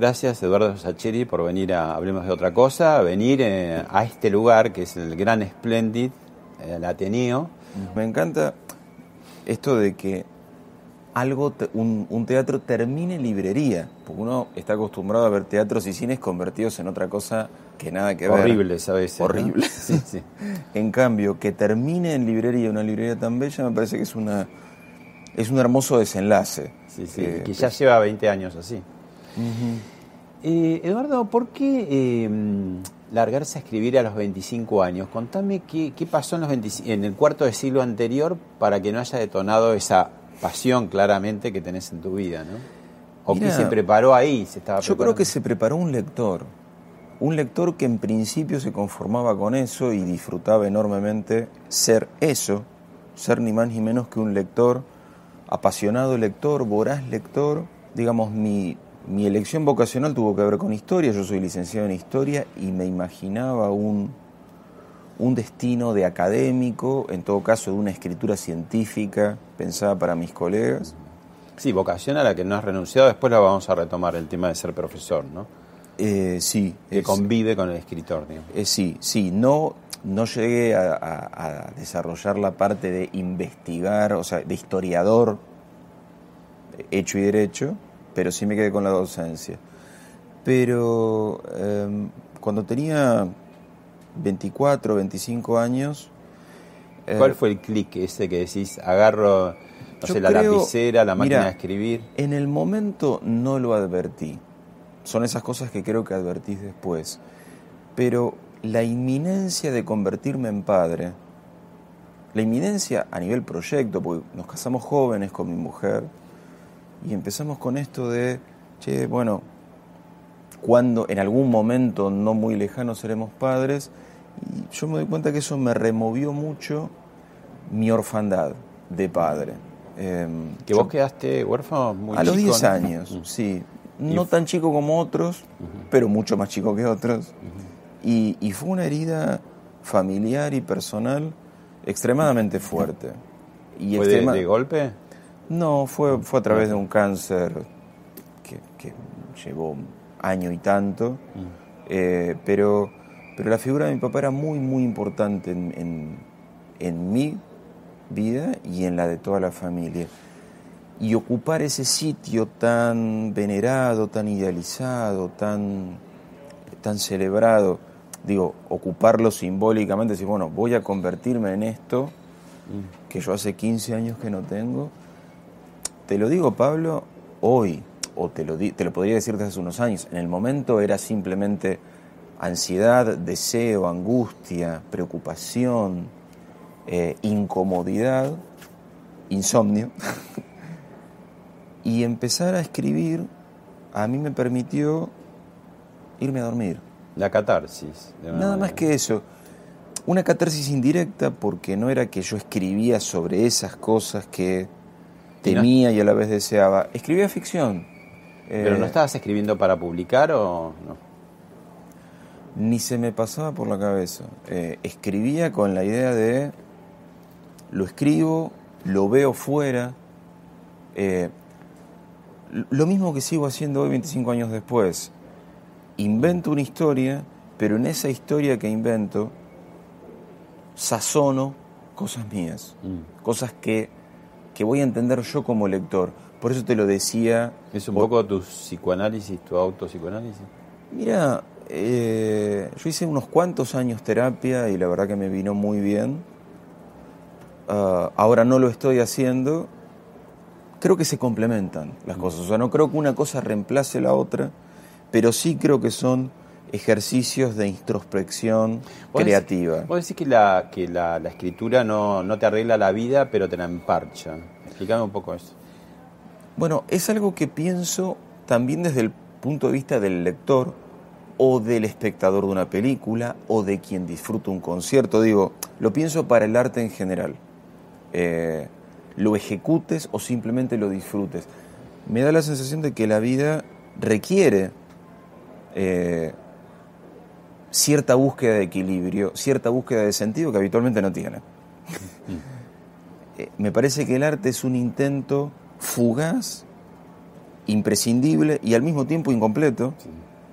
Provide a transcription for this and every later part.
Gracias Eduardo Sacheri por venir a Hablemos de otra cosa, venir eh, a este lugar que es el Gran Splendid, el Ateneo. Me encanta esto de que algo, un, teatro termine en librería, porque uno está acostumbrado a ver teatros y cines convertidos en otra cosa que nada que ver. Horribles a veces. Horrible. Sí, sí. en cambio, que termine en librería, una librería tan bella, me parece que es una es un hermoso desenlace. Sí, sí, que, que ya lleva 20 años así. Eh, Eduardo, ¿por qué em, largarse a escribir a los 25 años? Contame qué, pasó en, los en el cuarto de siglo anterior para que no haya detonado esa pasión claramente que tenés en tu vida, ¿no? ¿O qué se preparó ahí? Se estaba yo creo que se preparó un lector. Un lector que en principio se conformaba con eso y disfrutaba enormemente ser eso, ser ni más ni menos que un lector, apasionado lector, voraz lector. Digamos, mi, mi elección vocacional tuvo que ver con historia, yo soy licenciado en historia y me imaginaba un, un destino de académico, en todo caso de una escritura científica pensada para mis colegas. Sí, vocación a la que no has renunciado, después la vamos a retomar, el tema de ser profesor, ¿no? Eh, sí. Que convive con el escritor, eh, sí, sí, no, no llegué a, a, desarrollar la parte de investigar, o sea, de historiador hecho y derecho, pero sí me quedé con la docencia. Pero em, cuando tenía 24, 25 años... Eh, ¿Cuál fue el clic ese que decís, agarro la lapicera, la máquina de escribir? En el momento no lo advertí. Son esas cosas que creo que advertís después. Pero la inminencia de convertirme en padre, la inminencia a nivel proyecto, porque nos casamos jóvenes con mi mujer, y empezamos con esto de, che, bueno, cuando en algún momento no muy lejano seremos padres, y yo me doy cuenta que eso me removió mucho mi orfandad de padre. Em, ¿Que vos quedaste huérfano muy A los 10 años, sí. No tan chico como otros, pero mucho más chico que otros. y, y, fue una herida familiar y personal extremadamente fuerte. Y ¿Fue de golpe? No, fue, fue a través de un cáncer que, llevó año y tanto, mm. eh, pero, pero la figura de mi papá era muy, muy importante en, en, mi vida y en la de toda la familia. Y ocupar ese sitio tan venerado, tan idealizado, tan, tan celebrado, digo, ocuparlo simbólicamente, decir, bueno, voy a convertirme en esto mm. que yo hace 15 años que no tengo, te lo digo, Pablo, hoy, o te lo, te lo podría decir desde hace unos años, en el momento era simplemente ansiedad, deseo, angustia, preocupación, eh, incomodidad, insomnio. y empezar a escribir a mí me permitió irme a dormir. La catarsis. Nada más que eso. Una catarsis indirecta porque no era que yo escribía sobre esas cosas que temía y a la vez deseaba. Escribía ficción. ¿Pero no eh, estabas escribiendo para publicar o no? Ni se me pasaba por la cabeza. Eh, escribía con la idea de lo escribo, lo veo fuera. eh, lo mismo que sigo haciendo hoy 25 años después. Invento una historia, pero en esa historia que invento sazono cosas mías, Mm. cosas que, que voy a entender yo como lector. Por eso te lo decía. ¿Es un poco tu psicoanálisis, tu autopsicoanálisis? Mira, eh, yo hice unos cuantos años terapia y la verdad que me vino muy bien. Ah, ahora no lo estoy haciendo. Creo que se complementan las cosas. O sea, no creo que una cosa reemplace la otra, pero sí creo que son ejercicios de introspección Vos creativa. decís- Vos decís que la, que la, la escritura no, no te arregla la vida, pero te la emparcha. Explícame un poco eso. Bueno, es algo que pienso también desde el punto de vista del lector o del espectador de una película o de quien disfruta un concierto. Digo, lo pienso para el arte en general. Eh, lo ejecutes o simplemente lo disfrutes. Me da la sensación de que la vida requiere eh, cierta búsqueda de equilibrio, cierta búsqueda de sentido que habitualmente no tiene. Eh, me parece que el arte es un intento fugaz, imprescindible y al mismo tiempo incompleto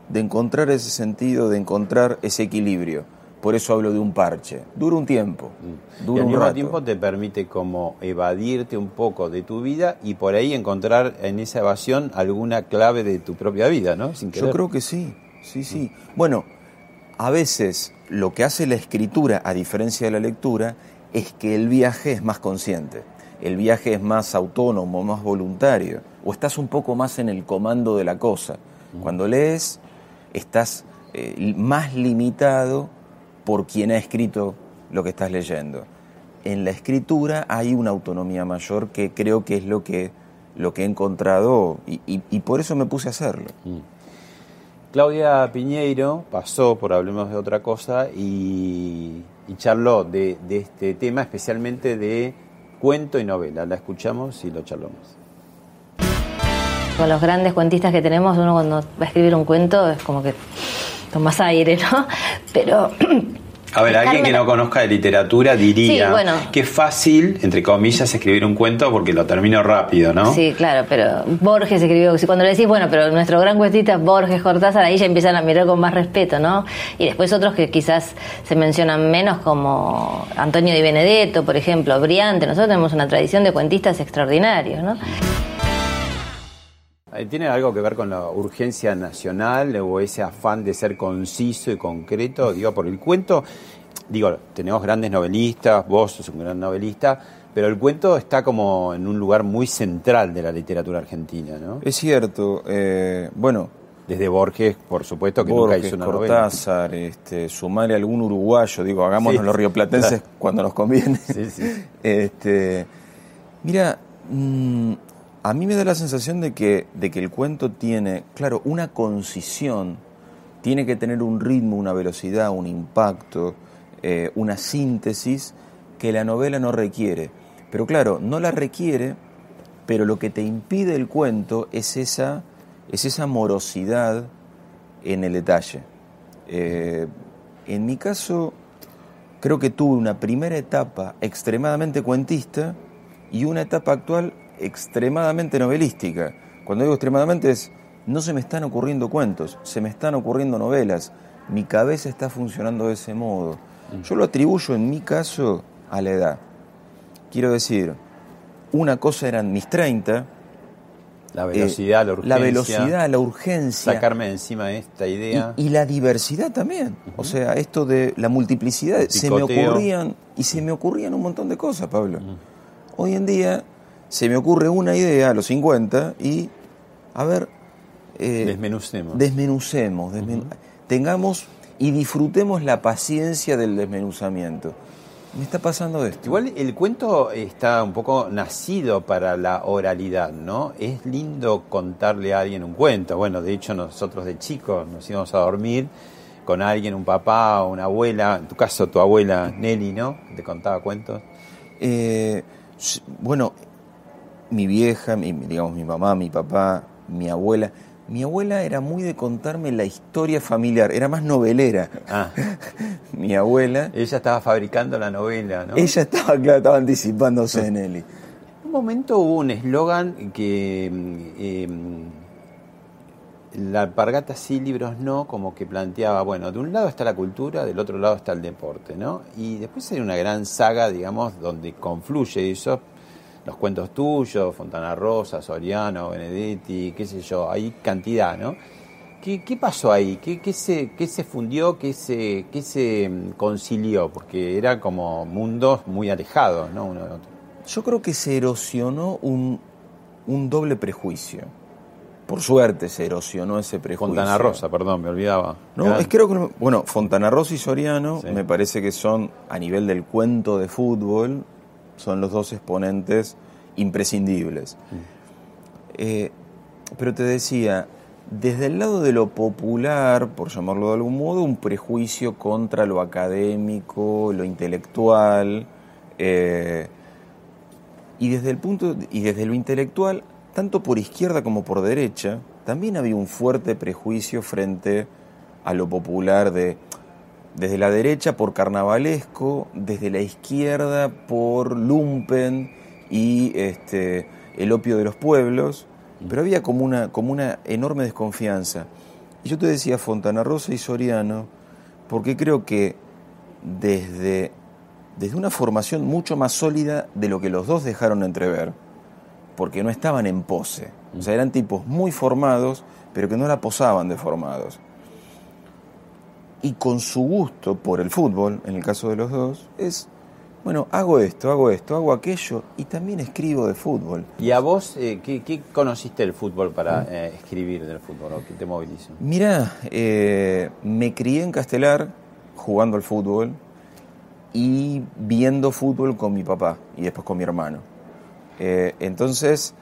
de encontrar ese sentido, de encontrar ese equilibrio. Por eso hablo de un parche. Dura un tiempo. Mm. y Dura al un mismo rato. tiempo te permite como evadirte un poco de tu vida y por ahí encontrar en esa evasión alguna clave de tu propia vida, ¿no? Sin Yo creo que sí, sí, sí. Bueno, a veces lo que hace la escritura, a diferencia de la lectura, es que el viaje es más consciente. El viaje es más autónomo, más voluntario. O estás un poco más en el comando de la cosa. Cuando lees, estás eh, más limitado por quien ha escrito lo que estás leyendo. En la escritura hay una autonomía mayor que creo que es lo que, lo que he encontrado y- y- y por eso me puse a hacerlo. Claudia Piñeiro pasó por Hablemos de otra cosa y, y charló de, de este tema, especialmente de cuento y novela. La escuchamos y lo charlamos. Con los grandes cuentistas que tenemos, uno cuando va a escribir un cuento es como que tomas aire, ¿no? Pero A ver, alguien que no conozca de literatura diría Sí, bueno. que es fácil, entre comillas, escribir un cuento porque lo termino rápido, ¿no? Sí, claro, pero Borges escribió, cuando le decís, bueno, pero nuestro gran cuentista Borges Cortázar, ahí ya empiezan a mirar con más respeto, ¿no? Y después otros que quizás se mencionan menos, como Antonio Di Benedetto, por ejemplo, Briante. Nosotros tenemos una tradición de cuentistas extraordinarios, ¿no? Eh, ¿Tiene algo que ver con la urgencia nacional o ese afán de ser conciso y concreto? Digo, por el cuento, digo, tenemos grandes novelistas, vos sos un gran novelista, pero el cuento está como en un lugar muy central de la literatura argentina, ¿no? Es cierto, eh, bueno, Desde Borges, por supuesto, que nunca Borges, hizo una novela. Cortázar, este, sumarle algún uruguayo, digo, hagámonos Sí, los rioplatenses claro. cuando nos conviene. Sí, sí. Este, mira, mm, a mí me da la sensación de que, de que el cuento tiene, claro, una concisión, tiene que tener un ritmo, una velocidad, un impacto, eh, una síntesis que la novela no requiere. Pero claro, no la requiere, pero lo que te impide el cuento es esa, es esa morosidad en el detalle. Eh, en mi caso, creo que tuve una primera etapa extremadamente cuentista y una etapa actual extremadamente novelística. Cuando digo extremadamente es, no se me están ocurriendo cuentos, se me están ocurriendo novelas. Mi cabeza está funcionando de ese modo. Yo lo atribuyo en mi caso a la edad. Quiero decir, una cosa eran mis 30, La velocidad, eh, la urgencia. la velocidad, la urgencia. Sacarme de encima de esta idea. Y, y la diversidad también. O sea, esto de la multiplicidad. Se me ocurrían, y se me ocurrían un montón de cosas, Pablo. Hoy en día se me ocurre una idea a los 50 y, a ver, eh, Desmenucemos. desmenucemos, desmenu- tengamos y disfrutemos la paciencia del desmenuzamiento. Me está pasando esto. Igual el cuento está un poco nacido para la oralidad, ¿no? Es lindo contarle a alguien un cuento. Bueno, de hecho nosotros de chicos nos íbamos a dormir con alguien, un papá o una abuela, en tu caso tu abuela Nelly, ¿no? Que Te contaba cuentos. Eh, bueno, mi vieja, mi, digamos mi mamá, mi papá, mi abuela, Mi abuela era muy de contarme la historia familiar, era más novelera. Ah, Mi abuela, ella estaba fabricando la novela, ¿no? ella estaba, claro, estaba anticipándose en él. En un momento hubo un eslogan que eh, la alpargata sí, libros no, como que planteaba, bueno, de un lado está la cultura, del otro lado está el deporte, ¿no? Y después hay una gran saga, digamos, donde confluye eso, los cuentos tuyos, Fontana Rosa, Soriano, Benedetti, qué sé yo, hay cantidad, ¿no? ¿Qué, qué pasó ahí? ¿Qué, qué se, ¿Qué se fundió? ¿Qué se, qué se mm, concilió? Porque era como mundos muy alejados, ¿no? Uno del otro. Yo creo que se erosionó un, un doble prejuicio. Por suerte se erosionó ese prejuicio. Fontana Rosa, perdón, me olvidaba. No, Gran- es creo que bueno, Fontana Rosa y Soriano Sí. me parece que son a nivel del cuento de fútbol son los dos exponentes imprescindibles. Eh, pero te decía, desde el lado de lo popular, por llamarlo de algún modo, un prejuicio contra lo académico, lo intelectual, eh, y desde el punto y desde lo intelectual, tanto por izquierda como por derecha, también había un fuerte prejuicio frente a lo popular de desde la derecha por carnavalesco, desde la izquierda por lumpen y este el opio de los pueblos, pero había como una como una enorme desconfianza. Y yo te decía Fontana Rosa y Soriano, porque creo que desde desde una formación mucho más sólida de lo que los dos dejaron entrever, porque no estaban en pose. O sea, eran tipos muy formados, pero que no la posaban de formados. Y con su gusto por el fútbol, en el caso de los dos, es, bueno, hago esto, hago esto, hago aquello, y también escribo de fútbol. ¿Y a vos eh, ¿qué, qué conociste del fútbol para eh, escribir del fútbol? ¿O qué te movilizó? Mira, eh, me crié en Castelar jugando al fútbol y viendo fútbol con mi papá y después con mi hermano. Eh, entonces,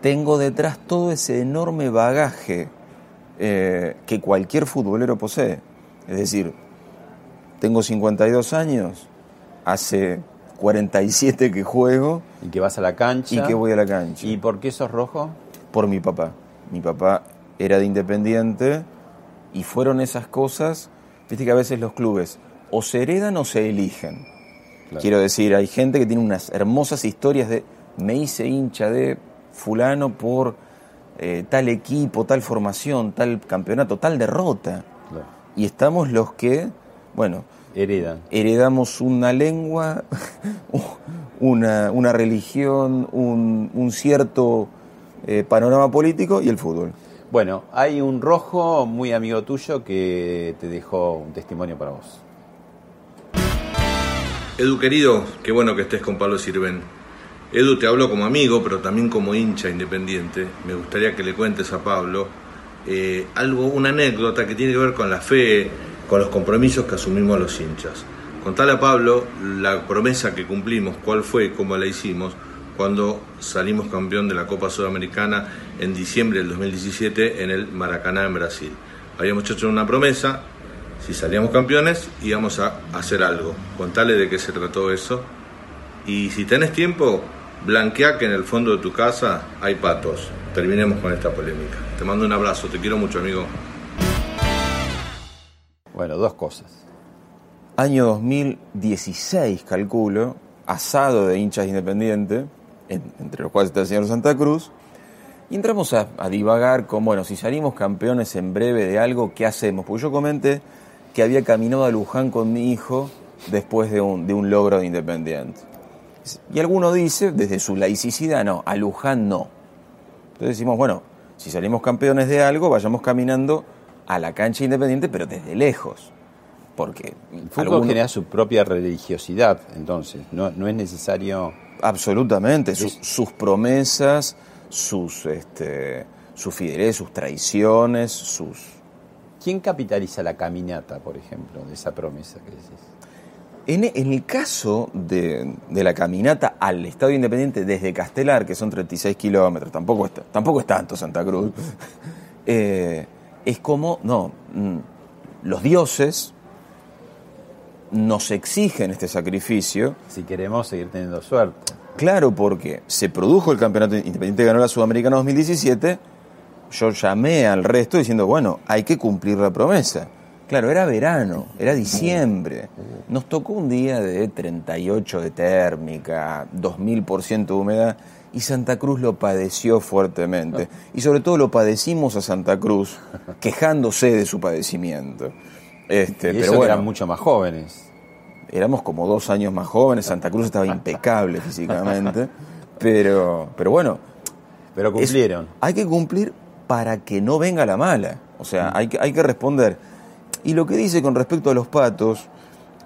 tengo detrás todo ese enorme bagaje que cualquier futbolero posee. Es decir, tengo 52 años, hace 47 que juego ¿Y que vas a la cancha? y que voy a la cancha ¿Y por qué sos rojo? por mi papá. Mi papá era de Independiente y fueron esas cosas, viste que a veces los clubes o se heredan o se eligen. Claro. Quiero decir, hay gente que tiene unas hermosas historias de me hice hincha de fulano por eh, tal equipo, tal formación, tal campeonato, tal derrota. Claro. Y estamos los que, bueno, Heredan. heredamos una lengua, una, una religión, un, un cierto eh, panorama político y el fútbol. Bueno, hay un rojo muy amigo tuyo que te dejó un testimonio para vos. Edu querido, qué bueno que estés con Pablo Sirven. Edu, te hablo como amigo, pero también como hincha independiente. Me gustaría que le cuentes a Pablo eh, algo, una anécdota que tiene que ver con la fe, con los compromisos que asumimos los hinchas. Contale a Pablo la promesa que cumplimos, cuál fue cómo la hicimos cuando salimos campeón de la Copa Sudamericana en diciembre del 2017 en el Maracaná en Brasil. Habíamos hecho una promesa, si salíamos campeones íbamos a hacer algo. Contale de qué se trató eso. Y si tenés tiempo, blanquea que en el fondo de tu casa hay patos. Terminemos con esta polémica. Te mando un abrazo, te quiero mucho, amigo. Bueno, dos cosas. Año 2016, calculo, asado de hinchas independientes, en- entre los cuales está el señor Santa Cruz, y entramos a, a divagar con, bueno, si salimos campeones en breve de algo, ¿qué hacemos? Porque yo comenté que había caminado a Luján con mi hijo después de un, de un logro de Independiente. Y alguno dice, desde su laicidad, no, a Luján no. Entonces decimos, bueno, si salimos campeones de algo, vayamos caminando a la cancha independiente, pero desde lejos. Porque El fútbol alguno- genera su propia religiosidad, entonces. No, no es necesario. Absolutamente, sus, sus promesas, sus, este, su fidelidad, sus traiciones, sus... ¿Quién capitaliza la caminata, por ejemplo, de esa promesa que decís? En, en el caso de, de la caminata al Estadio Independiente desde Castelar, que son 36 kilómetros, tampoco, está, tampoco es tanto Santa Cruz, eh, es como, no, mm, los dioses nos exigen este sacrificio, Si queremos seguir teniendo suerte. Claro, porque se produjo el campeonato Independiente ganó la Sudamericana 2017. yo llamé al resto diciendo, bueno, hay que cumplir la promesa. Claro, era verano, era diciembre. Nos tocó un día de 38 de térmica, 2000% de humedad, y Santa Cruz lo padeció fuertemente. Y sobre todo lo padecimos a Santa Cruz, quejándose de su padecimiento. Este, Y pero eso bueno, eran mucho más jóvenes. éramos como dos años más jóvenes, Santa Cruz estaba impecable físicamente, pero, pero bueno, Pero es- cumplieron. hay que cumplir para que no venga la mala. O sea, hay que, hay que responder. Y lo que dice con respecto a los patos,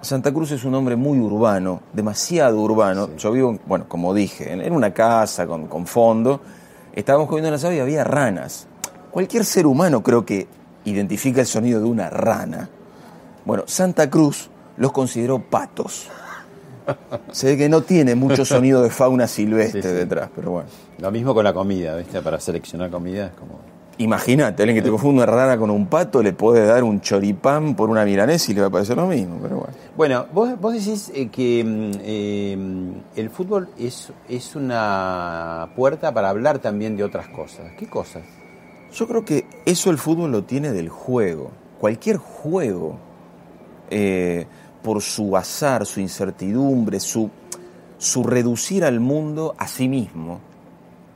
Santa Cruz es un hombre muy urbano, demasiado urbano. Yo vivo, bueno, como dije, en, una casa con, con fondo. Estábamos comiendo en la y había ranas. Cualquier ser humano creo que identifica el sonido de una rana. Bueno, Santa Cruz los consideró patos. Se ve que no tiene mucho sonido de fauna silvestre Sí, sí. detrás, pero bueno. Lo mismo con la comida, ¿viste? Para seleccionar comida es como... Imagínate, alguien que te confunda una rana con un pato le puede dar un choripán por una milanesa y le va a parecer lo mismo, pero bueno. Bueno, vos, vos decís eh, que mm, eh, el fútbol es, es una puerta para hablar también de otras cosas. ¿Qué cosas? Yo creo que eso el fútbol lo tiene del juego. Cualquier juego, eh, por su azar, su incertidumbre, su, su reducir al mundo a sí mismo,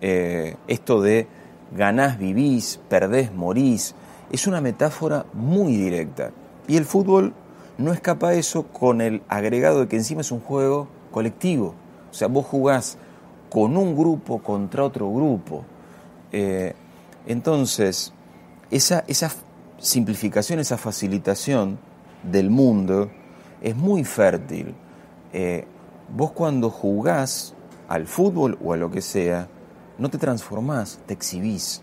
eh, esto de ganás, vivís, perdés, morís, es una metáfora muy directa. Y el fútbol no escapa a eso con el agregado de que encima es un juego colectivo. O sea, vos jugás con un grupo contra otro grupo. Eh, entonces, esa, esa simplificación, esa facilitación del mundo es muy fértil. Eh, vos cuando jugás al fútbol o a lo que sea, no te transformás, te exhibís.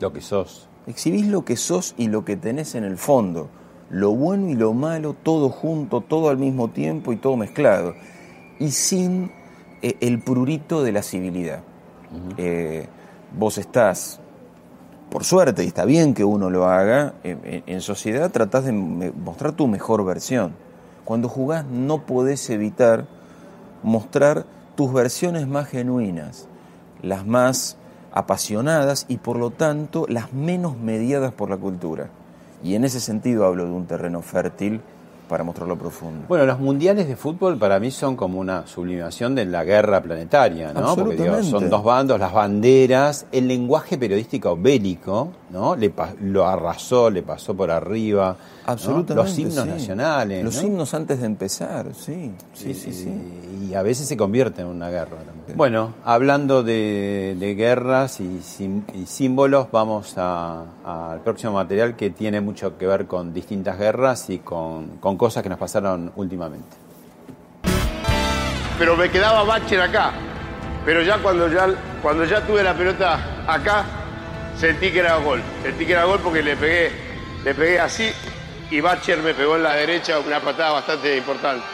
Lo que sos. Exhibís lo que sos y lo que tenés en el fondo. Lo bueno y lo malo, todo junto, todo al mismo tiempo y todo mezclado. Y sin eh, el prurito de la civilidad. Eh, vos estás, por suerte, y está bien que uno lo haga, en, en- sociedad tratás de mostrar tu mejor versión. Cuando jugás no podés evitar mostrar tus versiones más genuinas, las más apasionadas y por lo tanto las menos mediadas por la cultura. Y en ese sentido hablo de un terreno fértil para mostrar lo profundo. Bueno, los mundiales de fútbol para mí son como una sublimación de la guerra planetaria, ¿no? Porque digo, son dos bandos, las banderas, el lenguaje periodístico bélico, ¿no? Le pa- lo arrasó, le pasó por arriba. ¿no? Absolutamente. Los himnos sí. nacionales. Los ¿no? himnos antes de empezar, sí. Sí, sí, sí. Y a veces se convierte en una guerra también. Bueno, hablando de, de guerras y, sim- y símbolos, vamos a- al próximo material que tiene mucho que ver con distintas guerras y con, con cosas que nos pasaron últimamente. pero me quedaba Bacher acá. Pero ya cuando ya cuando ya tuve la pelota acá, sentí que era gol. Sentí que era gol porque le pegué, le pegué así y Bacher me pegó en la derecha una patada bastante importante.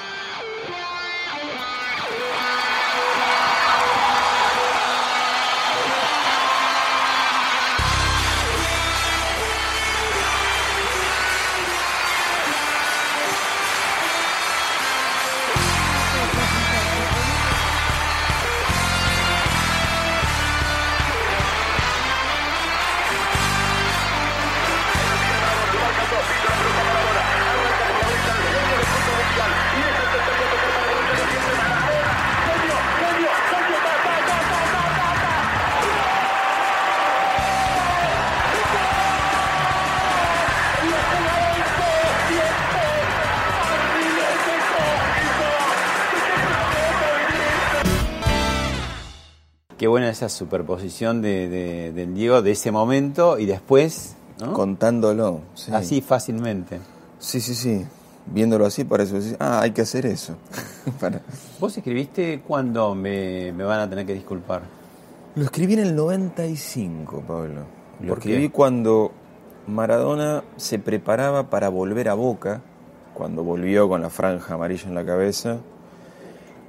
Qué buena esa superposición de, de- del Diego de ese momento y después, ¿no? Contándolo. sí. así fácilmente. Sí, sí, sí. Viéndolo así parece ah, hay que hacer eso. Para- ¿Vos escribiste cuándo me, me van a tener que disculpar? Lo escribí en el 95, Pablo. Lo ¿Por escribí qué? cuando Maradona se preparaba para volver a Boca, cuando volvió con la franja amarilla en la cabeza,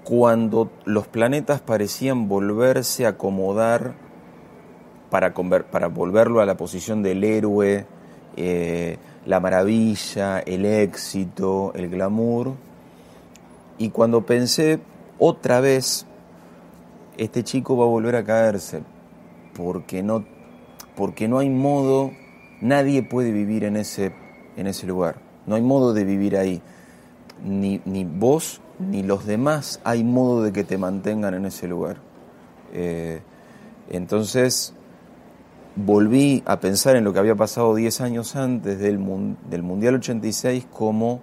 cuando los planetas parecían volverse a acomodar para, volverlo a la posición del héroe, eh, la maravilla, el éxito, el glamour. Y cuando pensé, otra vez, este chico va a volver a caerse, porque no, porque no hay modo, nadie puede vivir en ese, en ese lugar, no hay modo de vivir ahí. Ni, ni vos ni los demás hay modo de que te mantengan en ese lugar. Eh, entonces volví a pensar en lo que había pasado 10 años antes del, del Mundial 86 como,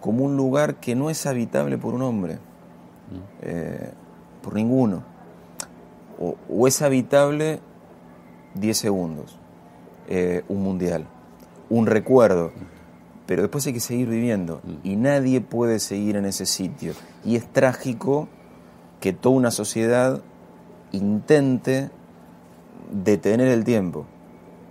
como un lugar que no es habitable por un hombre, eh, por ninguno. O, es habitable 10 segundos, eh, un mundial, un recuerdo pero después hay que seguir viviendo y nadie puede seguir en ese sitio. Y es trágico que toda una sociedad intente detener el tiempo.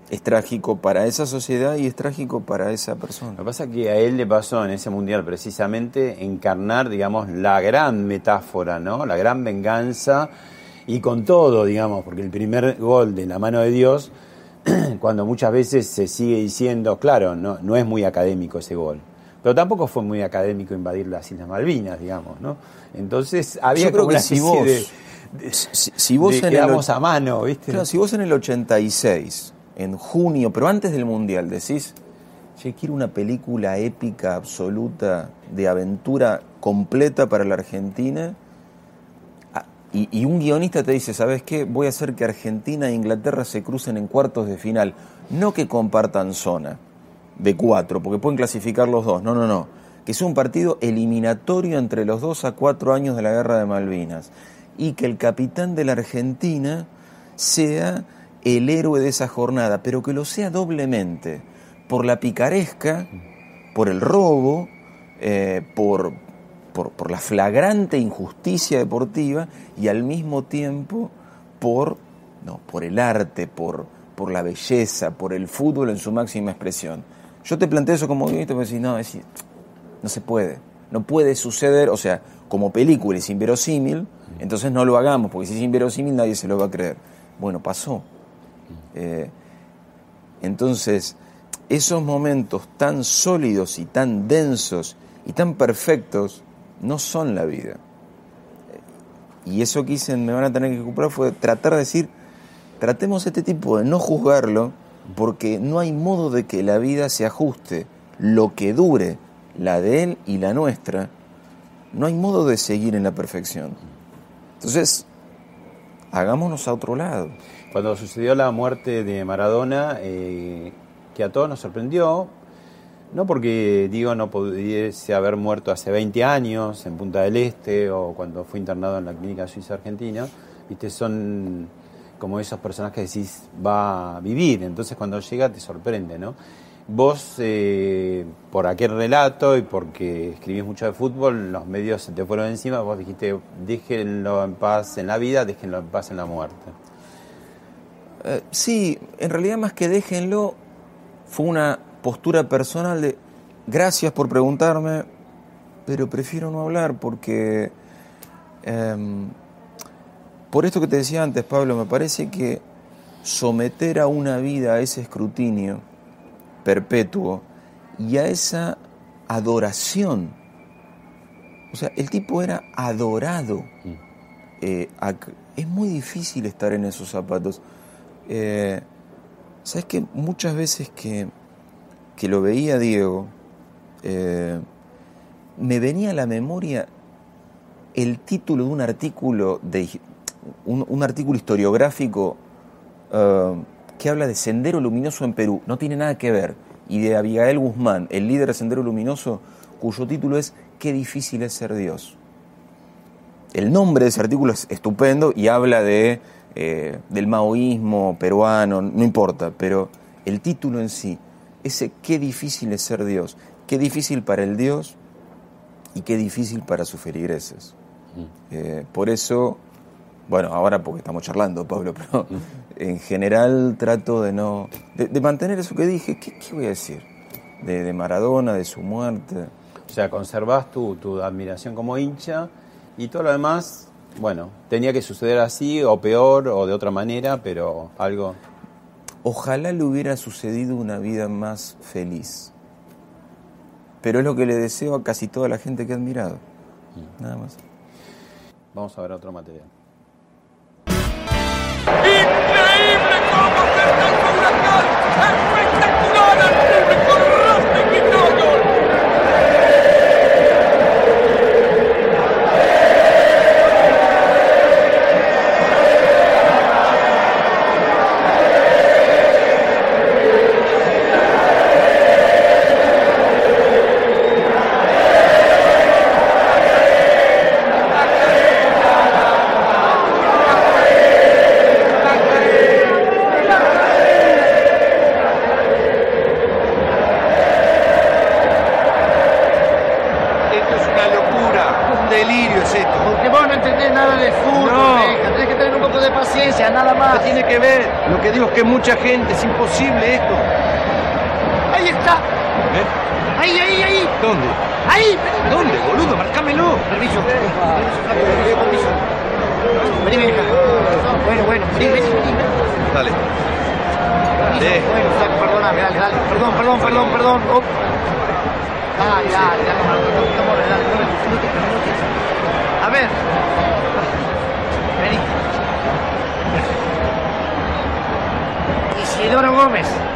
Es trágico para esa sociedad y es trágico para esa persona. Lo que pasa es que a él le pasó en ese mundial precisamente encarnar, digamos, la gran metáfora, ¿no? La gran venganza y con todo, digamos, porque el primer gol de la mano de Dios cuando muchas veces se sigue diciendo, claro, no, no es muy académico ese gol. Pero tampoco fue muy académico invadir las Islas Malvinas, digamos, ¿no? Entonces había Yo creo que si vos, si, vos en el, a mano, ¿viste? si vos en el 86, en junio, pero antes del Mundial, decís, che, quiero una película épica, absoluta, de aventura completa para la Argentina, y, un guionista te dice, ¿sabes qué? Voy a hacer que Argentina e Inglaterra se crucen en cuartos de final. No que compartan zona de cuatro, porque pueden clasificar los dos. No, no, no. Que sea un partido eliminatorio entre los dos a cuatro años de la guerra de Malvinas. Y que el capitán de la Argentina sea el héroe de esa jornada, pero que lo sea doblemente. Por la picaresca, por el robo, eh, por, por, la flagrante injusticia deportiva y al mismo tiempo por, no, por el arte, por, por la belleza, por el fútbol en su máxima expresión. Yo te planteo eso como guionista, pero decís, no, es, no se puede, no puede suceder, o sea, como película es inverosímil, entonces no lo hagamos, porque si es inverosímil nadie se lo va a creer. Bueno, pasó. Eh, entonces, esos momentos tan sólidos y tan densos y tan perfectos no son la vida. Y eso que hice, me van a tener que comprar fue tratar de decir, tratemos este tipo de no juzgarlo, porque no hay modo de que la vida se ajuste, lo que dure, la de él y la nuestra, no hay modo de seguir en la perfección. Entonces, hagámonos a otro lado. Cuando sucedió la muerte de Maradona, eh, que a todos nos sorprendió, no porque digo no pudiese haber muerto hace 20 años en Punta del Este o cuando fue internado en la clínica suiza argentina, viste, son como esos personajes que decís va a vivir, entonces cuando llega te sorprende, ¿no? Vos, eh, por aquel relato y porque escribís mucho de fútbol, los medios se te fueron encima, vos dijiste, déjenlo en paz en la vida, déjenlo en paz en la muerte. Eh, sí, en realidad más que déjenlo, fue una postura personal de gracias por preguntarme, pero prefiero no hablar porque em, por esto que te decía antes, Pablo, me parece que someter a una vida a ese escrutinio perpetuo y a esa adoración, o sea, el tipo era adorado. Mm. Eh, es muy difícil estar en esos zapatos. Eh, ¿Sabes que muchas veces que que lo veía Diego, eh, me venía a la memoria el título de un artículo, de, un, artículo historiográfico eh, que habla de Sendero Luminoso en Perú, no tiene nada que ver, y de Abigail Guzmán, el líder de Sendero Luminoso, cuyo título es Qué difícil es ser Dios. El nombre de ese artículo es estupendo y habla de, eh, del maoísmo peruano, no importa, pero el título en sí ese qué difícil es ser Dios, qué difícil para el Dios y qué difícil para sus feligreses. Mm. Eh, por eso, bueno, ahora porque estamos charlando, Pablo, pero en general trato de no, de, mantener eso que dije, ¿qué, voy a decir? De, Maradona, de su muerte. O sea, conservás tu, tu admiración como hincha y todo lo demás, bueno, tenía que suceder así o peor o de otra manera, pero algo Ojalá le hubiera sucedido una vida más feliz. Pero es lo que le deseo a casi toda la gente que he admirado. Nada más. Vamos a ver otro material. Increíble cómo nada de fútbol, No. venga, tenés que tener un poco de paciencia, nada más. ¿Qué tiene que ver? Lo que digo es que mucha gente, es imposible esto. Ahí está, ¿Eh? ahí, ahí, ahí, ¿Dónde? ahí. ¿Dónde, boludo? Marcámelo. Permiso, permiso, Flavio, permiso, permiso. Vení, vení. Bueno, bueno, vení, vení. Dale. Dale. Bueno, Flaco, perdóname, dale, dale. Perdón, perdón, perdón, perdón. Oh. Dale, dale, dale, dale, minutos. A ver. Vení. Isidoro Gómez.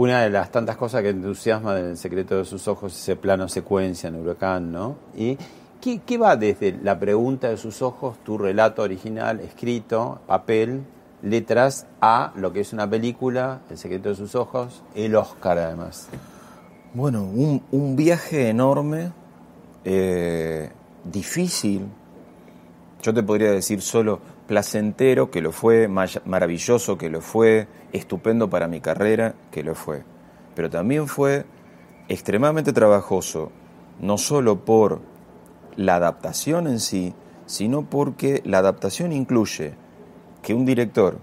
Una de las tantas cosas que entusiasma del secreto de sus ojos es ese plano secuencia en Huracán, ¿no? ¿Y qué, va desde la pregunta de sus ojos, tu relato original, escrito, papel, letras, a lo que es una película, El secreto de sus ojos, el Oscar además? Bueno, un, un viaje enorme, eh, difícil. Yo te podría decir solo placentero, que lo fue, maravilloso, que lo fue, estupendo para mi carrera, que lo fue. Pero también fue extremadamente trabajoso, no solo por la adaptación en sí, sino porque la adaptación incluye que un director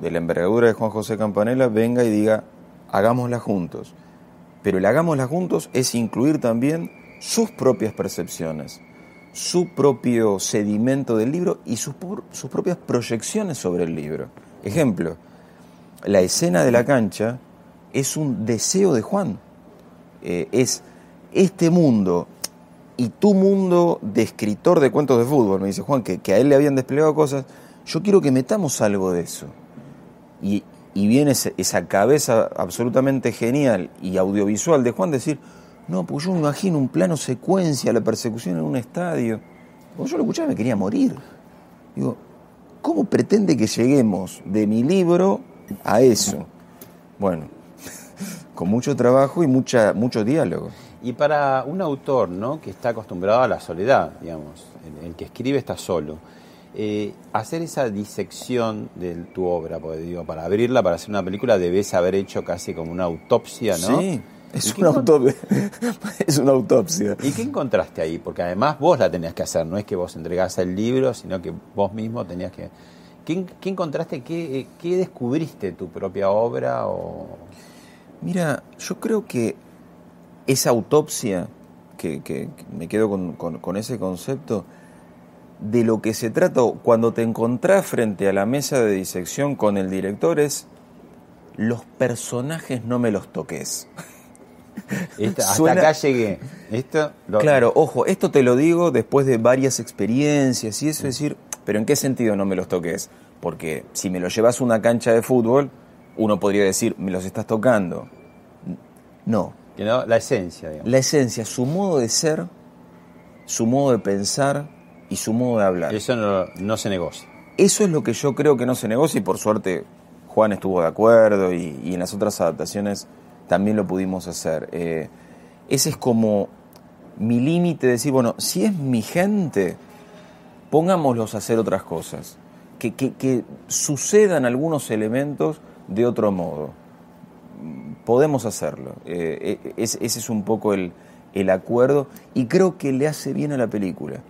de la envergadura de Juan José Campanella venga y diga, hagámosla juntos. Pero el hagámosla juntos es incluir también sus propias percepciones, su propio sedimento del libro y sus, sus propias proyecciones sobre el libro. Ejemplo, la escena de la cancha es un deseo de Juan. Eh, es este mundo y tu mundo de escritor de cuentos de fútbol, me dice Juan, que, a él le habían desplegado cosas, yo quiero que metamos algo de eso. Y, y viene esa cabeza absolutamente genial y audiovisual de Juan decir, no, pues yo me imagino un plano secuencia, la persecución en un estadio. Cuando yo lo escuchaba me quería morir. Digo, ¿cómo pretende que lleguemos de mi libro a eso? Bueno, con mucho trabajo y mucha, mucho diálogo. Y para un autor ¿no? que está acostumbrado a la soledad, digamos, el, el que escribe está solo, eh, hacer esa disección de tu obra, porque digo, para abrirla, para hacer una película, debes haber hecho casi como una autopsia, ¿no? Sí, es ¿Y qué una, autopsia. es una autopsia. ¿Y qué encontraste ahí? Porque además vos la tenías que hacer, no es que vos entregás el libro, sino que vos mismo tenías que... ¿Qué, en- qué encontraste? ¿Qué, ¿Qué descubriste de tu propia obra? O... Mira, yo creo que esa autopsia, que, que- que me quedo con, con- con ese concepto, de lo que se trata cuando te encontrás frente a la mesa de disección con el director es los personajes no me los toques. Esta- hasta Suena- acá llegué. Esto lo- Claro, ojo, esto te lo digo después de varias experiencias y eso es decir, pero ¿en qué sentido no me los toques? Porque si me los llevas a una cancha de fútbol, uno podría decir, me los estás tocando. No, que no, la esencia, digamos. la esencia, su modo de ser, su modo de pensar y su modo de hablar. Eso no, no se negocia. Eso es lo que yo creo que no se negocia y por suerte Juan estuvo de acuerdo y, y en las otras adaptaciones también lo pudimos hacer. Eh, ese es como mi límite de decir, bueno, si es mi gente, pongámoslos a hacer otras cosas. Que, que- que sucedan algunos elementos de otro modo. Podemos hacerlo. Eh, es- ese es un poco el, el acuerdo y creo que le hace bien a la película.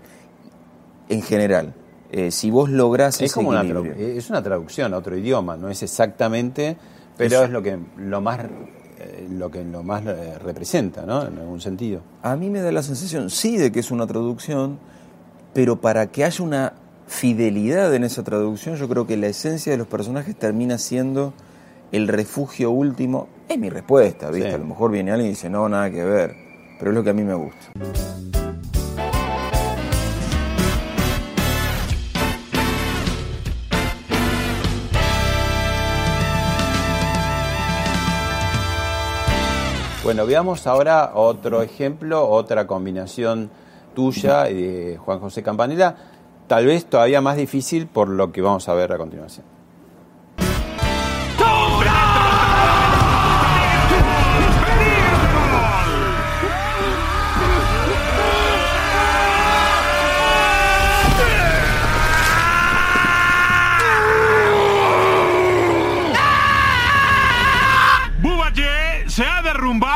En general. Eh, si vos lográs Es ese como una, es una traducción a otro idioma, no es exactamente, pero Es- es, lo que lo más lo que lo más eh, representa, ¿no? En algún sentido. A mí me da la sensación, sí, de que es una traducción, pero para que haya una fidelidad en esa traducción, yo creo que la esencia de los personajes termina siendo el refugio último. Es mi respuesta, ¿viste? Sí. A lo mejor viene alguien y dice, no, nada que ver, pero es lo que a mí me gusta. Bueno, veamos ahora otro ejemplo, otra combinación tuya y de Juan José Campanella, tal vez todavía más difícil por lo que vamos a ver a continuación.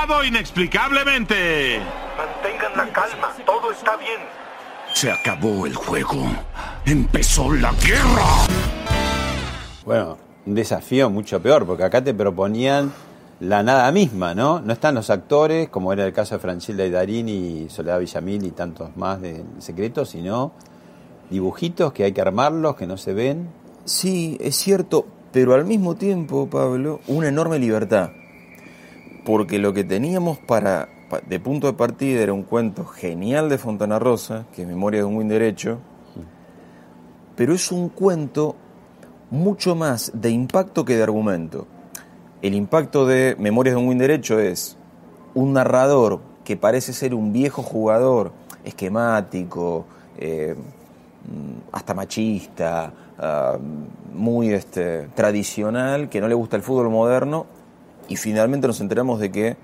Derrumbado inexplicablemente. Mantengan la calma, todo está bien. Se acabó el juego. Empezó la guerra. Bueno, un desafío mucho peor, porque acá te proponían la nada misma, ¿no? No están los actores, como era el caso de Franchilda y Darín y Soledad Villamil y tantos más de Secreto, sino dibujitos que hay que armarlos, que no se ven. Sí, es cierto, pero al mismo tiempo, Pablo, una enorme libertad. Porque lo que teníamos para, pa- de punto de partida era un cuento genial de Fontana Rosa, que es Memoria de un buen derecho, pero es un cuento mucho más de impacto que de argumento. El impacto de Memorias de un buen derecho es un narrador que parece ser un viejo jugador, esquemático, eh, mm, hasta machista, ah, muy este, tradicional, que no le gusta el fútbol moderno, y finalmente nos enteramos de que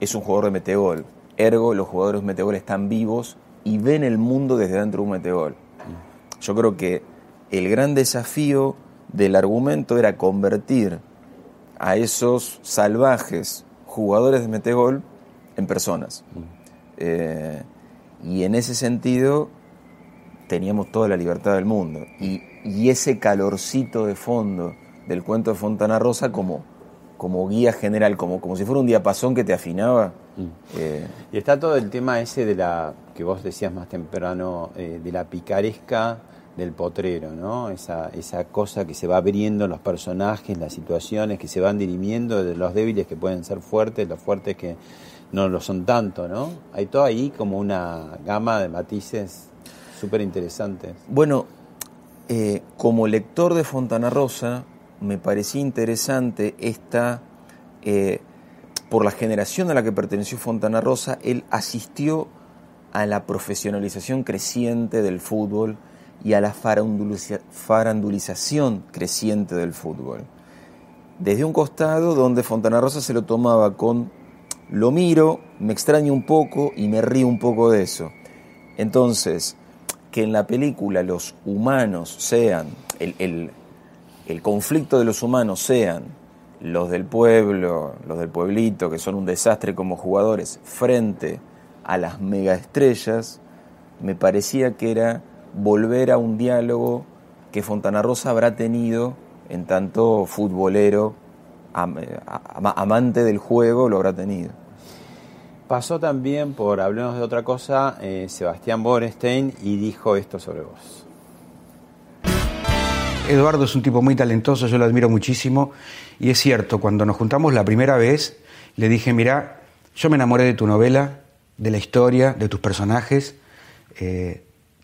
es un jugador de metegol. Ergo, los jugadores de metegol están vivos y ven el mundo desde dentro de un metegol. Yo creo que el gran desafío del argumento era convertir a esos salvajes jugadores de metegol en personas. Eh, y en ese sentido teníamos toda la libertad del mundo. Y, y ese calorcito de fondo del cuento de Fontana Rosa como, como guía general, como, como si fuera un diapasón que te afinaba. eh, Y está todo el tema ese de la, que vos decías más temprano, eh, de la picaresca del potrero, ¿no? Esa, esa cosa que se va abriendo en los personajes, las situaciones que se van dirimiendo, de los débiles que pueden ser fuertes, los fuertes que no lo son tanto, ¿no? Hay todo ahí como una gama de matices súper interesantes. Bueno, eh, como lector de Fontana Rosa, me parecía interesante esta, eh, por la generación a la que perteneció Fontana Rosa, él asistió a la profesionalización creciente del fútbol y a la faranduliza- farandulización creciente del fútbol. Desde un costado donde Fontana Rosa se lo tomaba con lo miro, me extraño un poco y me río un poco de eso. Entonces, que en la película los humanos sean, el- el conflicto de los humanos sean los del pueblo, los del pueblito, que son un desastre como jugadores, frente a las megaestrellas, me parecía que era volver a un diálogo que Fontana Rosa habrá tenido en tanto futbolero, am- ama- amante del juego, lo habrá tenido. Pasó también por, hablemos de otra cosa, eh, Sebastián Borestein y dijo esto sobre vos. Eduardo es un tipo muy talentoso, yo lo admiro muchísimo. Y es cierto, cuando nos juntamos la primera vez, le dije, mira, yo me enamoré de tu novela, de la historia, de tus personajes. eh,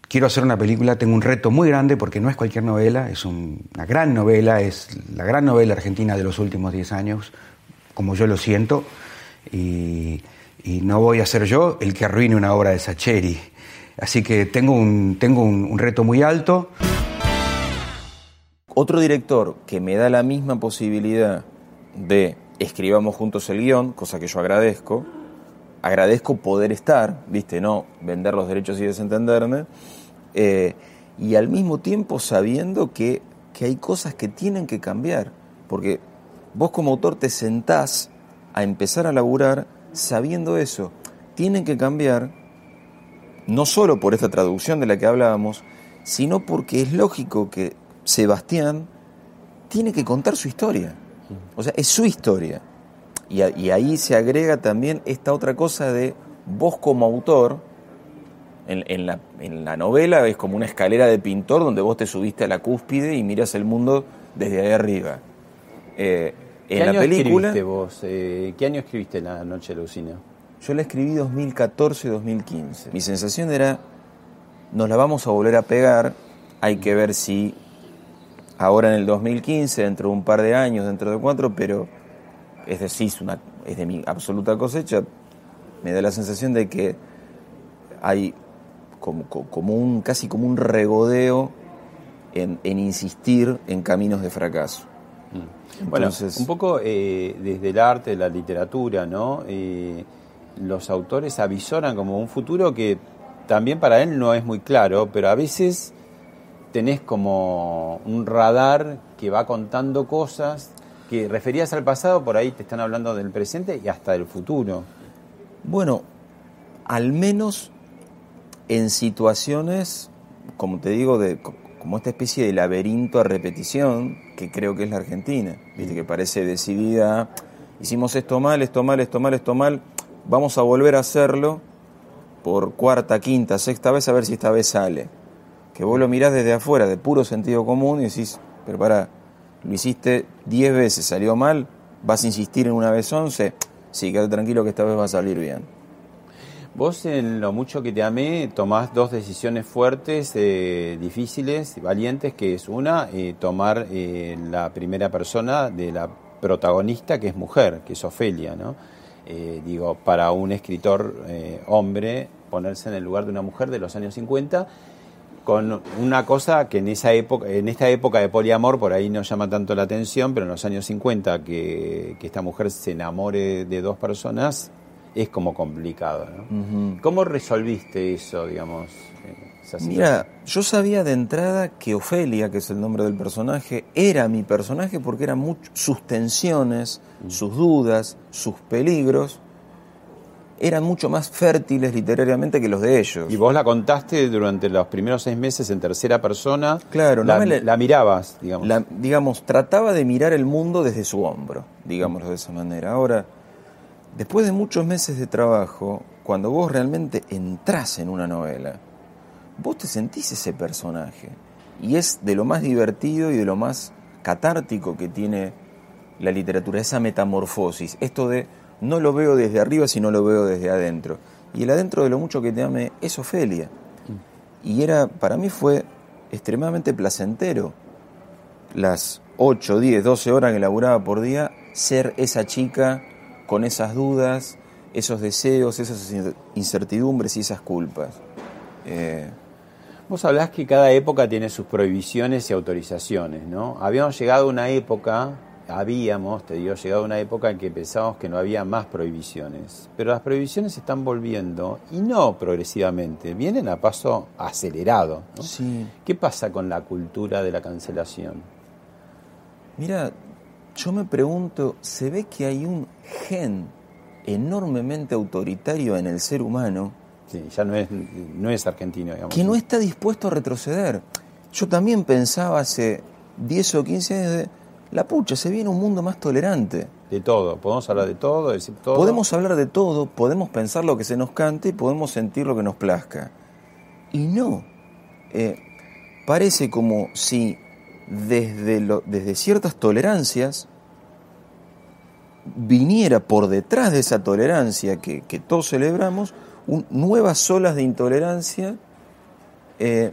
quiero hacer una película, tengo un reto muy grande porque no es cualquier novela, es un- una gran novela, es la gran novela argentina de los últimos 10 años, como yo lo siento. Y, no voy a ser yo el que arruine una obra de Sacheri. Así que tengo un, tengo un reto muy alto. Otro director que me da la misma posibilidad de escribamos juntos el guion, cosa que yo agradezco, agradezco poder estar, viste, no vender los derechos y desentenderme, eh, y al mismo tiempo sabiendo que, que hay cosas que tienen que cambiar, porque vos como autor te sentás a empezar a laburar sabiendo eso, tienen que cambiar, no solo por esta traducción de la que hablábamos, sino porque es lógico que Sebastián tiene que contar su historia. O sea, es su historia. Y, a- y ahí se agrega también esta otra cosa de vos como autor, en, en la, en la novela es como una escalera de pintor donde vos te subiste a la cúspide y miras el mundo desde ahí arriba. Eh, ¿Qué en la año película, escribiste vos? Eh, ¿Qué año escribiste La Noche de la Usina? yo la escribí 2014-2015. Mi sensación era, nos la vamos a volver a pegar, hay que ver si ahora en el 2015, dentro de un par de años, dentro de cuatro, pero es decir, es, una, es de mi absoluta cosecha, me da la sensación de que hay como, co- como un, casi como un regodeo en, en insistir en caminos de fracaso. Bueno, Entonces- un poco eh, desde el arte, la literatura, ¿no? Eh, los autores avisoran como un futuro que también para él no es muy claro, pero a veces tenés como un radar que va contando cosas que referías al pasado, por ahí te están hablando del presente y hasta del futuro. Bueno, al menos en situaciones, como te digo, de co- como esta especie de laberinto a repetición que creo que es la Argentina, ¿viste? que parece decidida, hicimos esto mal, esto mal, esto mal, esto mal, vamos a volver a hacerlo por cuarta, quinta, sexta vez a ver si esta vez sale. Que vos lo mirás desde afuera, de puro sentido común, y decís, pero pará, lo hiciste 10 veces, salió mal, vas a insistir en una vez 11, sí, quédate tranquilo que esta vez va a salir bien. Vos, en lo mucho que te amé, tomás dos decisiones fuertes, eh, difíciles, valientes, que es una, eh, tomar eh, la primera persona de la protagonista, que es mujer, que es Ofelia, ¿no? Eh, digo, para un escritor eh, hombre, ponerse en el lugar de una mujer de los años 50, con una cosa que en esa época, en esta época de poliamor por ahí no llama tanto la atención, pero en los años 50 que, que esta mujer se enamore de dos personas es como complicado, ¿no? ¿Cómo resolviste eso, digamos? eh, esa? Mira, yo sabía de entrada que Ofelia, que es el nombre del personaje, era mi personaje porque eran sus tensiones, sus dudas, sus peligros, eran mucho más fértiles literariamente que los de ellos. Y vos la contaste durante los primeros seis meses en tercera persona. Claro, no la, me le- la mirabas, digamos. La- digamos, trataba de mirar el mundo desde su hombro, digámoslo de esa manera. Ahora, después de muchos meses de trabajo, cuando vos realmente entrás en una novela, vos te sentís ese personaje. Y es de lo más divertido y de lo más catártico que tiene la literatura, esa metamorfosis, esto de no lo veo desde arriba, sino lo veo desde adentro. Y el adentro de lo mucho que te ame es Ofelia. Y era, para mí fue extremadamente placentero las 8, 10, 12 horas que laburaba por día, ser esa chica con esas dudas, esos deseos, esas incertidumbres y esas culpas. Eh, Vos hablás que cada época tiene sus prohibiciones y autorizaciones, ¿no? Habíamos llegado a una época, habíamos, te digo, llegado a una época en que pensábamos que no había más prohibiciones. Pero las prohibiciones están volviendo, y no progresivamente, vienen a paso acelerado. ¿no? Sí. ¿Qué pasa con la cultura de la cancelación? Mira, yo me pregunto, se ve que hay un gen enormemente autoritario en el ser humano Sí, ya no es, no es argentino, digamos. que no está dispuesto a retroceder. Yo también pensaba hace 10 o 15 años de, la pucha, se viene un mundo más tolerante. De todo, podemos hablar de todo, decir todo. Podemos hablar de todo, podemos pensar lo que se nos cante y podemos sentir lo que nos plazca. Y no. Eh, parece como si desde, lo- desde ciertas tolerancias viniera por detrás de esa tolerancia que, que todos celebramos un- nuevas olas de intolerancia eh,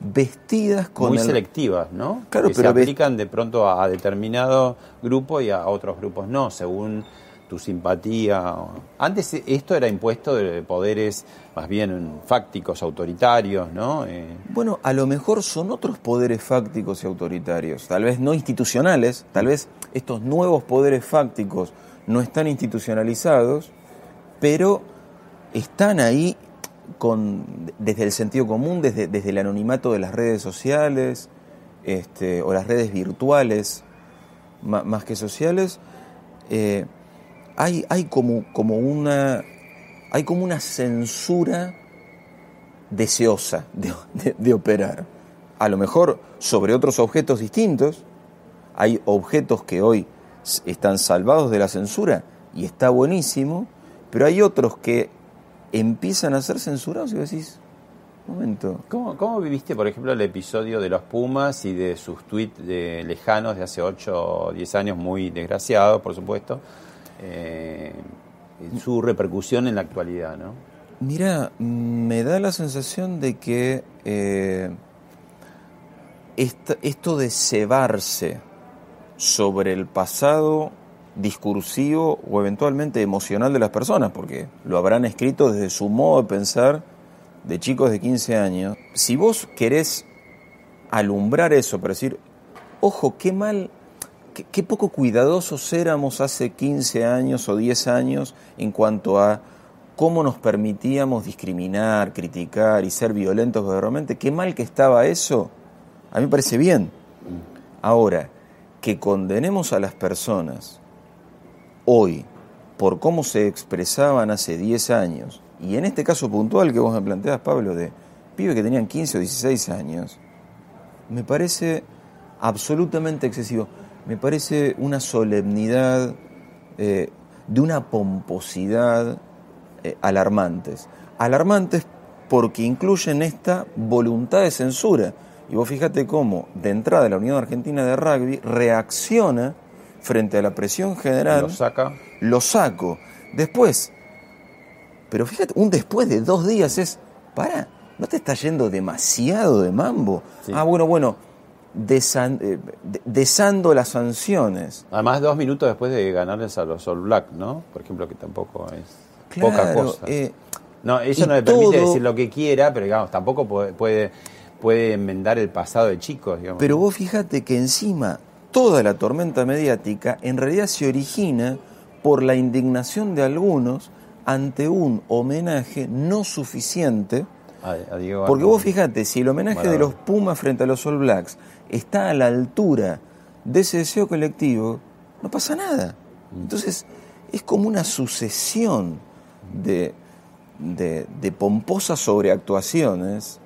vestidas con muy el- selectivas, ¿no? Claro, que pero se aplican de pronto a, a determinado grupo y a otros grupos no, según tu simpatía. Antes esto era impuesto de poderes más bien fácticos, autoritarios, ¿no? Eh, Bueno, a lo mejor son otros poderes fácticos y autoritarios, tal vez no institucionales, tal vez estos nuevos poderes fácticos no están institucionalizados, pero están ahí con, desde el sentido común, desde, el anonimato de las redes sociales este, o las redes virtuales, más que sociales, eh, hay, como, como una hay como una censura deseosa de, operar. A lo mejor sobre otros objetos distintos, hay objetos que hoy están salvados de la censura y está buenísimo, pero hay otros que empiezan a ser censurados y vos decís, un momento, ¿Cómo, cómo viviste, por ejemplo, el episodio de los Pumas y de sus tweets de lejanos de hace 8 o 10 años, muy desgraciados, por supuesto, eh, su repercusión en la actualidad, ¿no? Mira, me da la sensación de que eh, esta- esto de cebarse sobre el pasado discursivo o eventualmente emocional de las personas, porque lo habrán escrito desde su modo de pensar de chicos de 15 años, si vos querés alumbrar eso, para decir, ojo, qué mal, qué, poco cuidadosos éramos hace 15 años o 10 años en cuanto a cómo nos permitíamos discriminar, criticar y ser violentos verdaderamente, qué mal que estaba eso, a mí me parece bien. Ahora, que condenemos a las personas hoy por cómo se expresaban hace 10 años Y en este caso puntual que vos me planteas, Pablo, de pibes que tenían 15 o 16 años, me parece absolutamente excesivo. Me parece una solemnidad, eh, de una pomposidad eh, alarmantes. Alarmantes porque incluyen esta voluntad de censura. Y vos fíjate cómo, de entrada, la Unión Argentina de Rugby reacciona frente a la presión general. Lo saca. Lo saco. Después, pero fíjate, un después de dos días es, para, ¿no te está yendo demasiado de mambo? Ah, bueno, bueno, desan- eh, de- desando las sanciones. Además, dos minutos después de ganarles a los All Black, ¿no? Por ejemplo, que tampoco es poca cosa. eh, no, eso no le permite todo- decir lo que quiera, pero digamos, tampoco puede, puede, puede enmendar el pasado de chicos, digamos. Pero vos fíjate que encima toda la tormenta mediática en realidad se origina por la indignación de algunos ante un homenaje no suficiente. A- a Diego Porque vos fíjate, si el homenaje de los Pumas frente a los All Blacks está a la altura de ese deseo colectivo, no pasa nada. Entonces, es como una sucesión de, de, de pomposas sobreactuaciones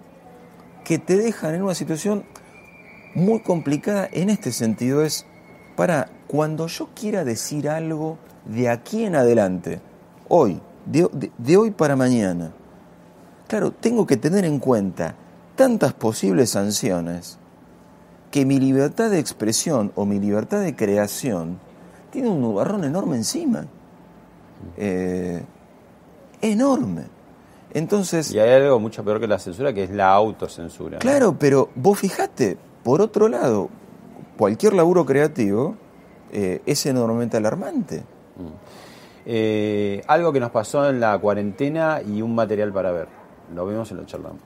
que te dejan en una situación muy complicada en este sentido. Es para cuando yo quiera decir algo de aquí en adelante, hoy, de, de- de hoy para mañana, claro, tengo que tener en cuenta tantas posibles sanciones que mi libertad de expresión o mi libertad de creación tiene un nubarrón enorme encima. Eh, enorme. Entonces, Y hay algo mucho peor que la censura, que es la autocensura. ¿no? Claro, pero vos fijate, por otro lado, cualquier laburo creativo eh, es enormemente alarmante. Eh, algo que nos pasó en la cuarentena y un material para ver. Lo vemos y lo charlamos.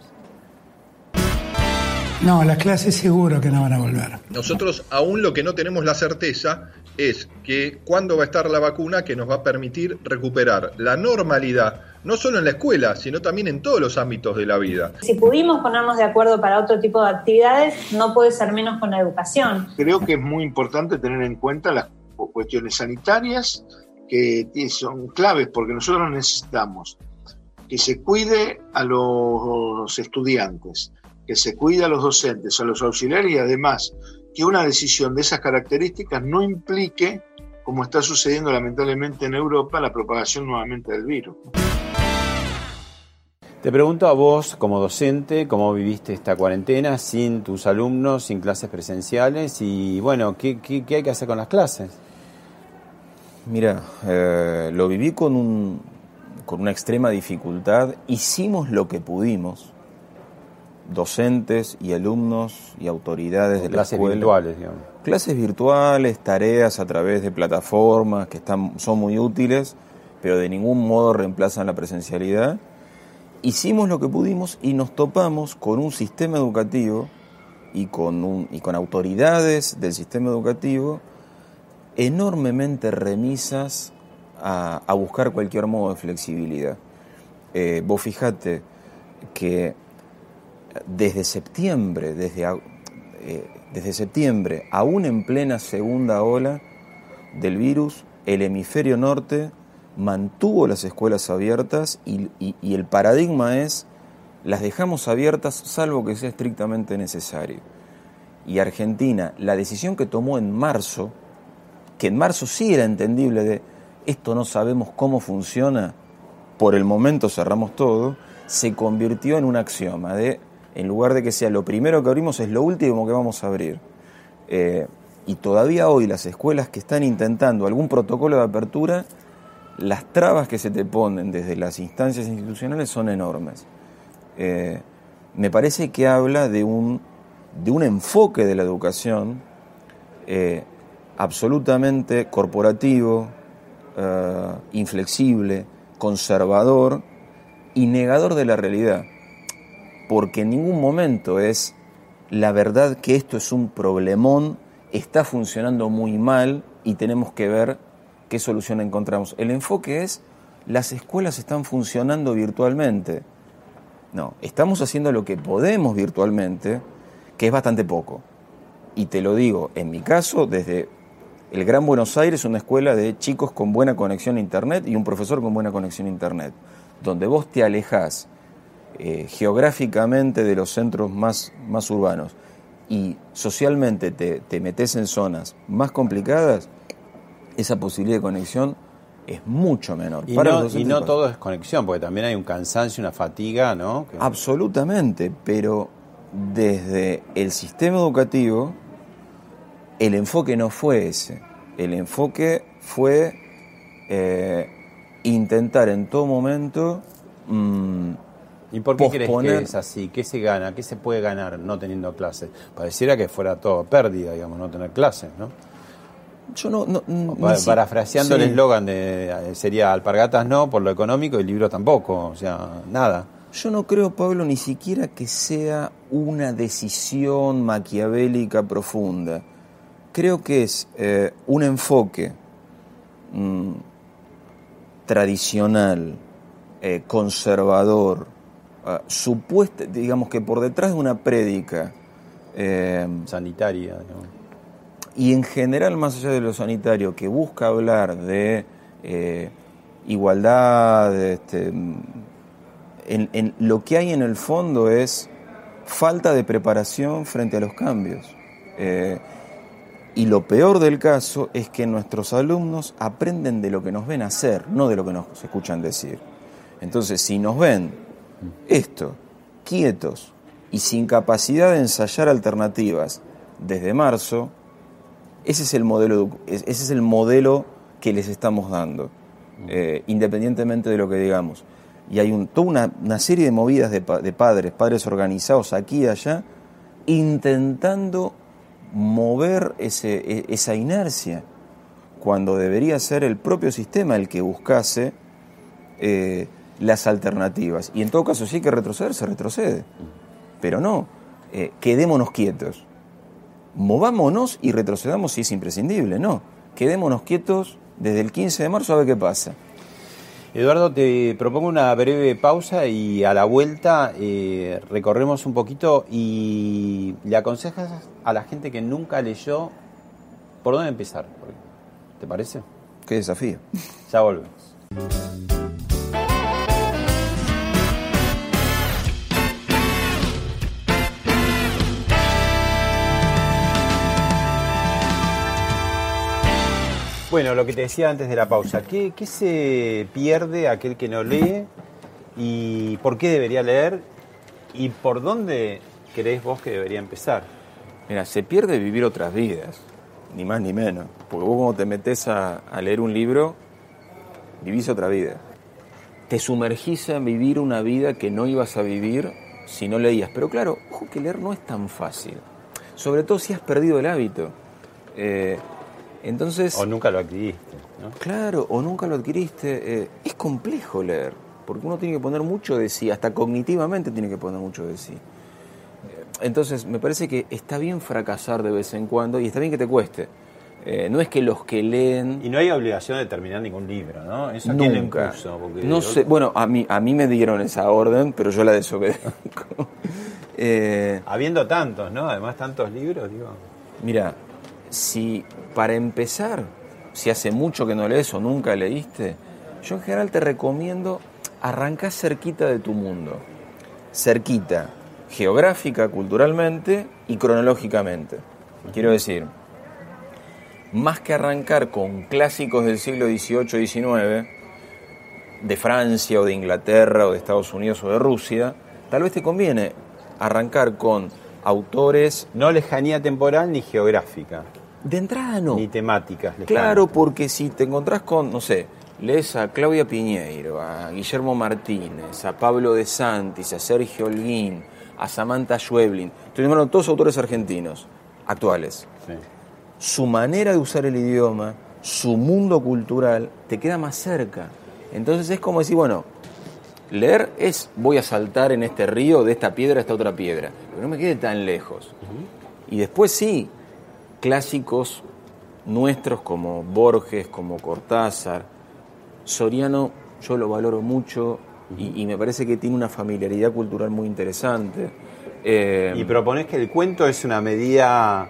No, las clases seguro que no van a volver. Nosotros aún lo que no tenemos la certeza es que cuándo va a estar la vacuna que nos va a permitir recuperar la normalidad, no solo en la escuela, sino también en todos los ámbitos de la vida. Si pudimos ponernos de acuerdo para otro tipo de actividades, no puede ser menos con la educación. Creo que es muy importante tener en cuenta las cuestiones sanitarias que son claves porque nosotros necesitamos que se cuide a los estudiantes, que se cuide a los docentes, a los auxiliares y además que una decisión de esas características no implique, como está sucediendo lamentablemente en Europa, la propagación nuevamente del virus. Te pregunto a vos, como docente, cómo viviste esta cuarentena sin tus alumnos, sin clases presenciales y, bueno, ¿qué, qué- qué hay que hacer con las clases? Mira, eh, lo viví con, un, con una extrema dificultad. Hicimos lo que pudimos, docentes y alumnos y autoridades de la Clases escuela. virtuales, digamos. Clases virtuales, tareas a través de plataformas que están, son muy útiles, pero de ningún modo reemplazan la presencialidad. Hicimos lo que pudimos y nos topamos con un sistema educativo y con, un, y con autoridades del sistema educativo enormemente remisas a, a buscar cualquier modo de flexibilidad. Eh, vos fijate que desde septiembre, desde, eh, desde septiembre, aún en plena segunda ola del virus, el hemisferio norte mantuvo las escuelas abiertas y, el paradigma es las dejamos abiertas salvo que sea estrictamente necesario. Y Argentina, la decisión que tomó en marzo, que en marzo sí era entendible de esto no sabemos cómo funciona, por el momento cerramos todo, se convirtió en un axioma de, en lugar de que sea lo primero que abrimos, es lo último que vamos a abrir. Eh, y todavía hoy las escuelas que están intentando algún protocolo de apertura, las trabas que se te ponen desde las instancias institucionales son enormes. Eh, me parece que habla de un, de un enfoque de la educación eh, absolutamente corporativo, eh, inflexible, conservador y negador de la realidad. Porque en ningún momento es la verdad que esto es un problemón, está funcionando muy mal y tenemos que ver qué solución encontramos. El enfoque es las escuelas están funcionando virtualmente. No, estamos haciendo lo que podemos virtualmente, que es bastante poco. Y te lo digo, en mi caso, desde el Gran Buenos Aires, una escuela de chicos con buena conexión a Internet y un profesor con buena conexión a Internet. donde vos te alejás eh, geográficamente de los centros más, más urbanos y socialmente te, te metes en zonas más complicadas, esa posibilidad de conexión es mucho menor. Y para no, y todo es conexión, porque también hay un cansancio, una fatiga, ¿no? Que- Absolutamente, pero desde el sistema educativo el enfoque no fue ese. El enfoque fue eh, intentar en todo momento mm, ¿Y por qué crees que es así? ¿Qué se gana? ¿Qué se puede ganar no teniendo clases? Pareciera que fuera todo pérdida, digamos, no tener clases, ¿no? Yo no... no parafraseando el sí. eslogan de eh, sería alpargatas no por lo económico y libros tampoco, o sea, nada. Yo no creo, Pablo, ni siquiera que sea una decisión maquiavélica profunda. Creo que es eh, un enfoque mm, tradicional, eh, conservador, ah, supuesto, digamos que por detrás de una prédica eh, sanitaria, digamos. Y en general más allá de lo sanitario, que busca hablar de eh, igualdad, este, lo que hay en el fondo es falta de preparación frente a los cambios. Eh, y lo peor del caso es que nuestros alumnos aprenden de lo que nos ven hacer, no de lo que nos escuchan decir. Entonces, si nos ven esto, quietos y sin capacidad de ensayar alternativas desde marzo, ese es el modelo, ese es el modelo que les estamos dando, eh, independientemente de lo que digamos. Y hay un, toda una, una serie de movidas de, pa- de padres, padres organizados aquí y allá, intentando mover ese, e- esa inercia, cuando debería ser el propio sistema el que buscase eh, las alternativas. Y en todo caso, si hay que retroceder, se retrocede. Pero no, eh, quedémonos quietos. Movámonos y retrocedamos si es imprescindible, no. Quedémonos quietos desde el 15 de marzo a ver qué pasa. Eduardo, te propongo una breve pausa y a la vuelta eh, recorremos un poquito y le aconsejas a la gente que nunca leyó por dónde empezar. ¿Te parece? Qué desafío. Ya volvemos. Bueno, lo que te decía antes de la pausa, ¿qué, qué se pierde aquel que no lee y por qué debería leer y por dónde crees vos que debería empezar? Mira, se pierde vivir otras vidas, ni más ni menos. Porque vos cuando te metes a, a leer un libro, vivís otra vida. Te sumergís en vivir una vida que no ibas a vivir si no leías. Pero claro, ojo que leer no es tan fácil. Sobre todo si has perdido el hábito. Eh, entonces... O nunca lo adquiriste. ¿no? Claro, o nunca lo adquiriste. eh, es complejo leer, porque uno tiene que poner mucho de sí, hasta cognitivamente tiene que poner mucho de sí. Eh, Entonces, me parece que está bien fracasar de vez en cuando y está bien que te cueste. Eh, no es que los que leen... Y no hay obligación de terminar ningún libro, ¿no? Eso a quién le Nunca. impuso, porque No sé, bueno, a mí, a mí me dieron esa orden, pero yo la desobedezco. Eh, Habiendo tantos, ¿no? Además, tantos libros, digo. Mira, si para empezar, si hace mucho que no lees o nunca leíste, yo en general te recomiendo arrancar cerquita de tu mundo. Cerquita, geográfica, culturalmente y cronológicamente. Quiero decir, más que arrancar con clásicos del siglo XVIII y XIX, de Francia o de Inglaterra o de Estados Unidos o de Rusia, tal vez te conviene arrancar con autores... No lejanía temporal ni geográfica. De entrada no. Ni temáticas. lejanas. Claro, porque si te encontrás con, no sé, lees a Claudia Piñeiro, a Guillermo Martínez, a Pablo de Santis, a Sergio Holguín, a Samantha Schweblin, nombrando todos autores argentinos, actuales. Sí. Su manera de usar el idioma, su mundo cultural, te queda más cerca. Entonces es como decir, bueno, leer es voy a saltar en este río, de esta piedra a esta otra piedra, pero no me quede tan lejos. Y después sí, clásicos nuestros como Borges, como Cortázar, Soriano, yo lo valoro mucho y, y me parece que tiene una familiaridad cultural muy interesante. Eh, Y proponés que el cuento es una medida.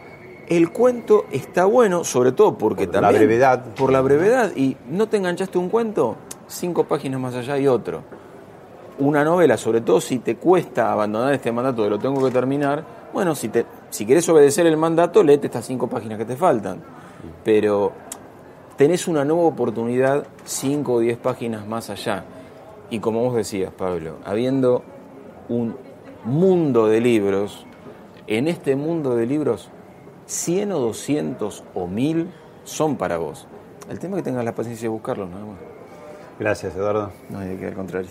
el cuento está bueno, sobre todo porque Por la también... brevedad. Por la brevedad. Y no te enganchaste un cuento, cinco páginas más allá hay otro. una novela, sobre todo si te cuesta abandonar este mandato de lo tengo que terminar, bueno, si, te, si querés obedecer el mandato, léete estas cinco páginas que te faltan. Pero tenés una nueva oportunidad cinco o diez páginas más allá. Y como vos decías, Pablo, habiendo un mundo de libros, en este mundo de libros, 100 o 200 o 1000 son para vos. El tema es que tengas la paciencia de buscarlos, nada más. Gracias, Eduardo. No hay que al contrario.